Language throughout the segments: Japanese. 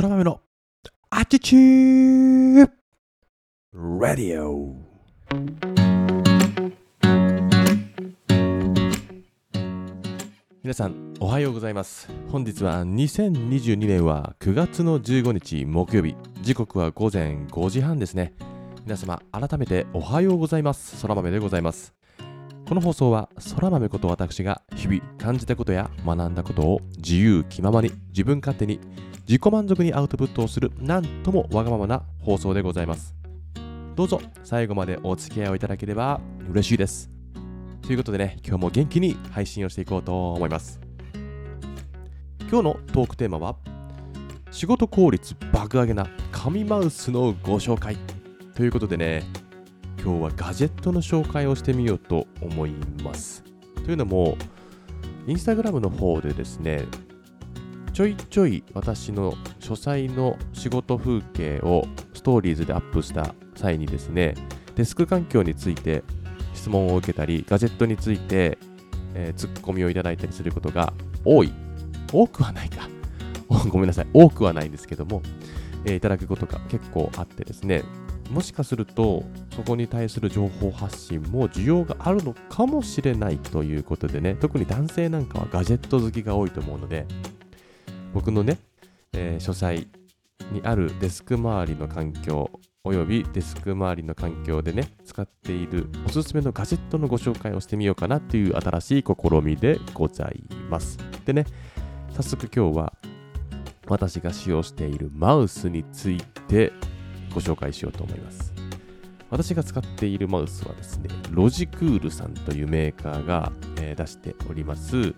空豆のアティチューラディオ皆さんおはようございます。本日は2022年は9月の15日木曜日。時刻は午前5時半ですね。皆様改めておはようございます。空豆でございます。この放送は空豆こと私が日々感じたことや学んだことを自由気ままに自分勝手に自己満足にアウトプットをするなんともわがままな放送でございます。どうぞ最後までお付き合いをいただければ嬉しいです。ということでね今日も元気に配信をしていこうと思います。今日のトークテーマは仕事効率爆上げな紙マウスのご紹介。ということでね今日はガジェットの紹介をしてみようと思います。というのもインスタグラムの方でですねちょいちょい私の書斎の仕事風景をストーリーズでアップした際にですねデスク環境について質問を受けたりガジェットについて、えー、ツッコミをいただいたりすることが多い。多くはないか。ごめんなさい。多くはないんですけども、えー、いただくことが結構あってですねもしかするとそこに対する情報発信も需要があるのかもしれないということでね特に男性なんかはガジェット好きが多いと思うので僕のね、えー、書斎にあるデスク周りの環境およびデスク周りの環境でね使っているおすすめのガジェットのご紹介をしてみようかなという新しい試みでございます。でね早速今日は私が使用しているマウスについてご紹介しようと思います私が使っているマウスはですねロジクールさんというメーカーが、えー、出しております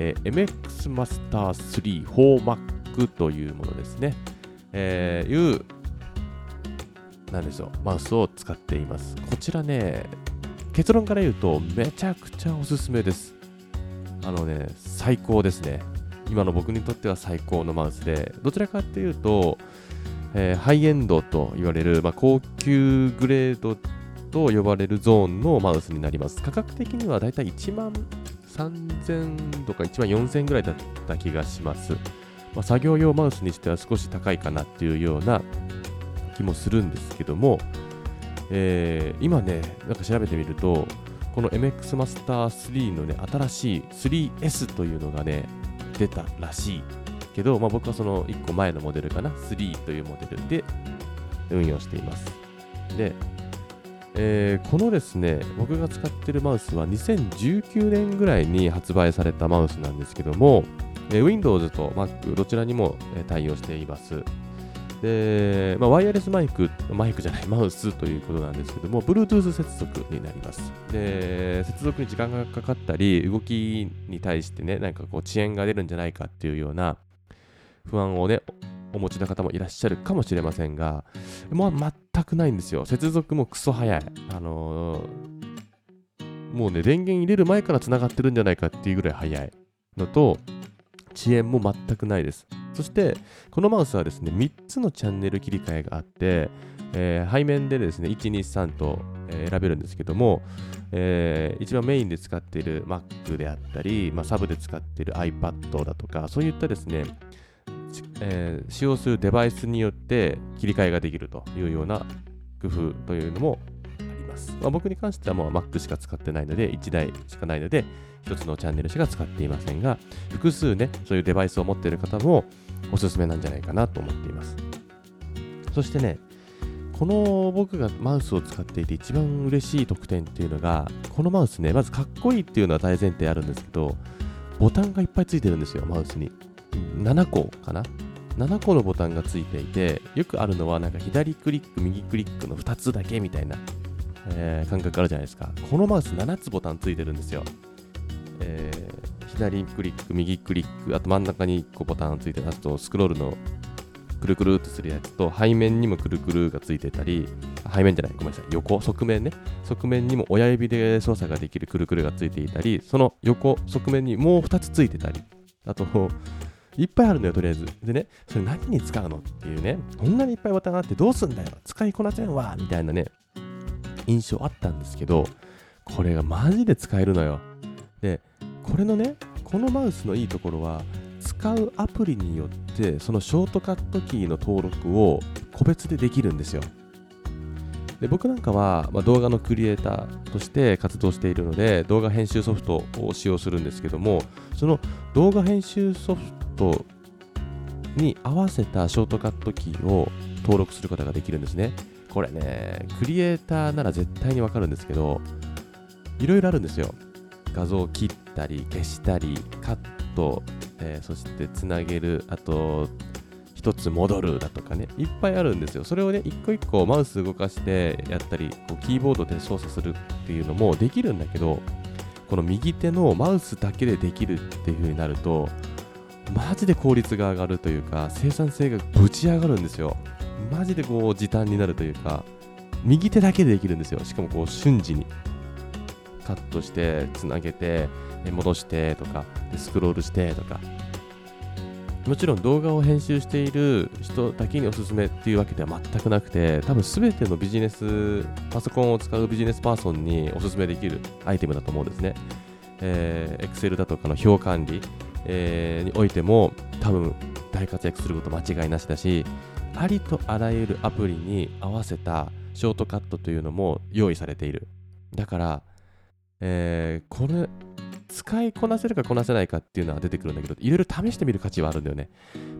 えー、MX マスター3 4Mac というものですね、えー、いう、なんでしょう、マウスを使っています。こちらね、結論から言うと、めちゃくちゃおすすめです。あのね、最高ですね。今の僕にとっては最高のマウスで、どちらかっていうと、えー、ハイエンドと言われる、まあ、高級グレードと呼ばれるゾーンのマウスになります。価格的にはだいたい1万3000とか1万4000ぐらいだった気がします。まあ、作業用マウスにしては少し高いかなっていうような気もするんですけども、えー、今ね、なんか調べてみると、この MX マスター3のね、新しい 3S というのがね、出たらしいけど、まあ、僕はその1個前のモデルかな、3というモデルで運用しています。で、えー、このですね、僕が使ってるマウスは2019年ぐらいに発売されたマウスなんですけども、えー、Windows と Mac どちらにも、対応しています。で、まあ、ワイヤレスマイク、マイクじゃない、マウスということなんですけども、Bluetooth 接続になります。で、接続に時間がかかったり、動きに対してね、なんかこう遅延が出るんじゃないかっていうような不安をね、お持ちの方もいらっしゃるかもしれませんが、もう全くないんですよ。接続もクソ早い。あのー、もうね、電源入れる前から繋がってるんじゃないかっていうぐらい早いのと、遅延も全くないです。そして、このマウスはですね、3つのチャンネル切り替えがあって、えー、背面でですね、1、2、3と、選べるんですけども、えー、一番メインで使っている Mac であったり、まあ、サブで使っている iPad だとか、そういったですね、えー、使用するデバイスによって切り替えができるというような工夫というのもあります。まあ、僕に関してはもう Mac しか使ってないので、1台しかないので、1つのチャンネルしか使っていませんが、複数ね、そういうデバイスを持っている方もおすすめなんじゃないかなと思っています。そしてね、この僕がマウスを使っていて一番嬉しい特典っていうのが、このマウスね、まずかっこいいっていうのは大前提あるんですけど、ボタンがいっぱいついてるんですよ、マウスに。7個かな？7個のボタンがついていてよくあるのはなんか左クリック右クリックの2つだけみたいな、えー、感覚あるじゃないですか。このマウス7つボタンついてるんですよ、えー、左クリック右クリックあと真ん中に1個ボタンついてあとスクロールのくるくるってするやつと背面にもくるくるがついてたり背面じゃないごめんなさい。横側面ね。側面にも親指で操作ができるくるくるがついていたりその横側面にもう2つついてたり。あといっぱいあるのよ、とりあえず。でね、それ何に使うのっていうね、こんなにいっぱいボタがあってどうすんだよ、使いこなせんわ、みたいなね、印象あったんですけど、これがマジで使えるのよ。で、これのね、このマウスのいいところは、使使うアプリによってそのショートカットキーの登録を個別でできるんですよで僕なんかは、まあ、動画のクリエイターとして活動しているので動画編集ソフトを使用するんですけどもその動画編集ソフトに合わせたショートカットキーを登録することができるんですねこれねクリエイターなら絶対にわかるんですけどいろいろあるんですよ画像を切ったり消したりカット、えー、そしてつなげるあと一つ戻るだとかね、いっぱいあるんですよ。それをね、一個一個マウス動かしてやったり、こうキーボードで操作するっていうのもできるんだけど、この右手のマウスだけでできるっていう風になると、マジで効率が上がるというか、生産性がぶち上がるんですよ。マジでこう時短になるというか、右手だけでできるんですよ。しかもこう瞬時に。カットして、つなげて、戻してとか、スクロールしてとか、もちろん動画を編集している人だけにおすすめっていうわけでは全くなくて多分全てのビジネスパソコンを使うビジネスパーソンにおすすめできるアイテムだと思うんですね、えー、Excel だとかの表管理、えー、においても多分大活躍すること間違いなしだしありとあらゆるアプリに合わせたショートカットというのも用意されているだから、えー、これ使いこなせるかこなせないかっていうのは出てくるんだけど、いろいろ試してみる価値はあるんだよね。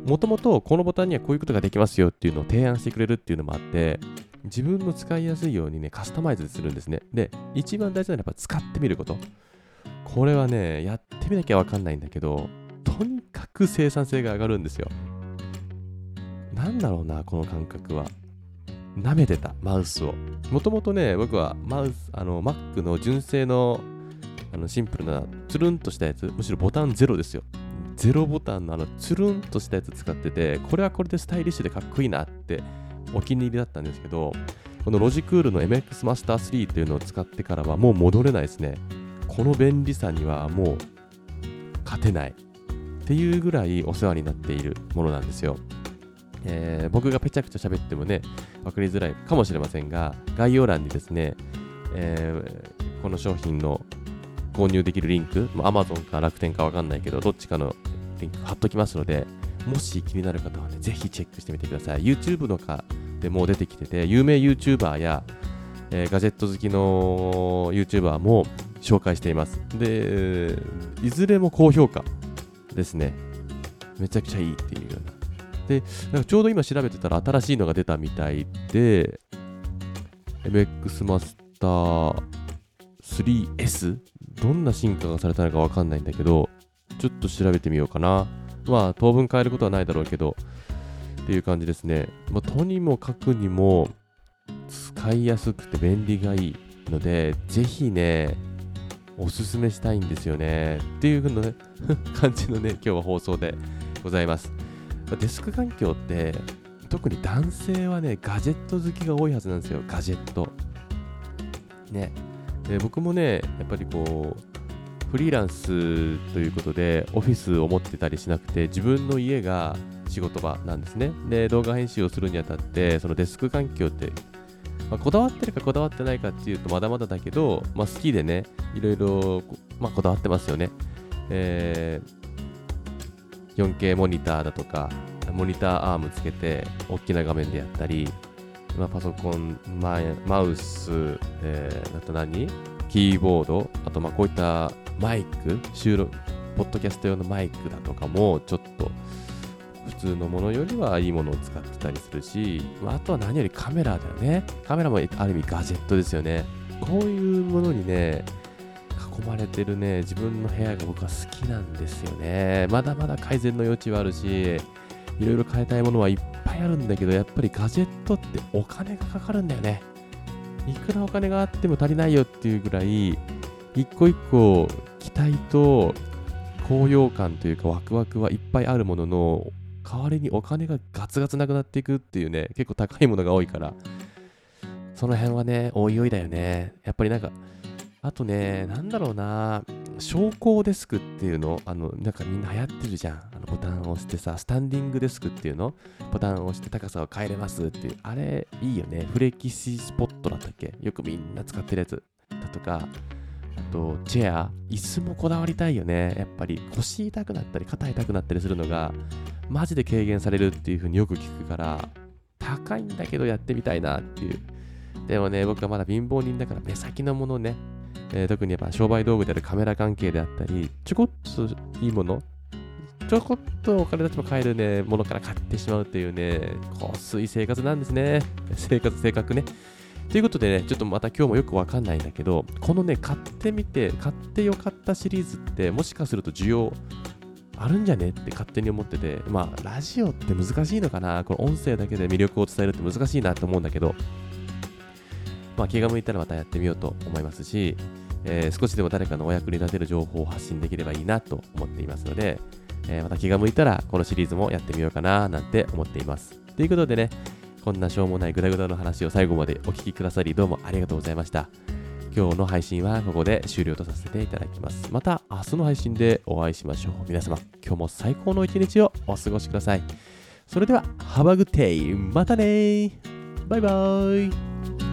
もともとこのボタンにはこういうことができますよっていうのを提案してくれるっていうのもあって、自分の使いやすいようにね、カスタマイズするんですね。で、一番大事なのはやっぱ使ってみること。これはね、やってみなきゃわかんないんだけど、とにかく生産性が上がるんですよ。なんだろうな、この感覚は。舐めてた、マウスを。もともとね、僕はマウス、あの、Mac の純正のあのシンプルなつるんとしたやつ、むしろボタンゼロですよ。ゼロボタンのあのつるんとしたやつ使ってて、これはこれでスタイリッシュでかっこいいなってお気に入りだったんですけど、このロジクールの MX マスター3っていうのを使ってからはもう戻れないですね。この便利さにはもう勝てないっていうぐらいお世話になっているものなんですよ。えー、僕がぺちゃくちゃ喋ってもね、分かりづらいかもしれませんが、概要欄にですね、えー、この商品の購入できるリンク、Amazon か楽天かわかんないけど、どっちかのリンク貼っときますので、もし気になる方はね、ぜひチェックしてみてください。YouTube のかでも出てきてて、有名 YouTuber や、えー、ガジェット好きの YouTuber も紹介しています。で、いずれも高評価ですね。めちゃくちゃいいっていうような。で、なんかちょうど今調べてたら新しいのが出たみたいで、MX マスター 3S どんな進化がされたのかわかんないんだけど、ちょっと調べてみようかな。まあ、当分変えることはないだろうけど、っていう感じですね。まあ、とにもかくにも、使いやすくて便利がいいので、ぜひね、おすすめしたいんですよね。っていう風のね、感じのね、今日は放送でございます。デスク環境って、特に男性はね、ガジェット好きが多いはずなんですよ、ガジェット。ね。で僕もね、やっぱりこう、フリーランスということで、オフィスを持ってたりしなくて、自分の家が仕事場なんですね。で、動画編集をするにあたって、そのデスク環境って、まあ、こだわってるかこだわってないかっていうとまだまだだけど、まあ、好きでね、いろいろ、まあ、こだわってますよね。えー、4K モニターだとか、モニターアームつけて、大きな画面でやったり、まあ、パソコン、ママウス、えー、あと何？キーボード、あとまあこういったマイク、収録、ポッドキャスト用のマイクだとかも、ちょっと普通のものよりはいいものを使ってたりするし、まあ、あとは何よりカメラだよね。カメラもある意味ガジェットですよね。こういうものにね、囲まれてるね、自分の部屋が僕は好きなんですよね。まだまだ改善の余地はあるし、いろいろ変えたいものはいっぱいあるんだけど、やっぱりガジェットってお金がかかるんだよね。いくらお金があっても足りないよっていうぐらい、一個一個期待と高揚感というかワクワクはいっぱいあるものの、代わりにお金がガツガツなくなっていくっていうね、結構高いものが多いから、その辺はね、おいおいだよね。やっぱりなんか、あとね、なんだろうな、昇降デスクっていうの、あの、なんかみんな流行ってるじゃん。あのボタンを押してさ、スタンディングデスクっていうの、ボタンを押して高さを変えれますっていう、あれいいよね。フレキシスポットだったっけ？よくみんな使ってるやつ。だとか、あとチェア椅子もこだわりたいよねやっぱり腰痛くなったり肩痛くなったりするのがマジで軽減されるっていう風によく聞くから高いんだけどやってみたいなっていうでもね僕はまだ貧乏人だから目先のものね、えー、特にやっぱ商売道具であるカメラ関係であったりちょこっといいものちょこっとお金たちも買えるね、ものから買ってしまうっていうね、こすい生活なんですね。生活、性格ね。ということでね、ちょっとまた今日もよくわかんないんだけど、このね、買ってみて、買ってよかったシリーズって、もしかすると需要あるんじゃね？って勝手に思ってて、まあ、ラジオって難しいのかな？この音声だけで魅力を伝えるって難しいなと思うんだけど、まあ、気が向いたらまたやってみようと思いますし、えー、少しでも誰かのお役に立てる情報を発信できればいいなと思っていますので、えー、また気が向いたらこのシリーズもやってみようかななんて思っています。ということでね、こんなしょうもないグダグダの話を最後までお聞きくださりどうもありがとうございました。今日の配信はここで終了とさせていただきます。また明日の配信でお会いしましょう。皆様、今日も最高の一日をお過ごしください。それでは、ハバグテイまたねバイバーイ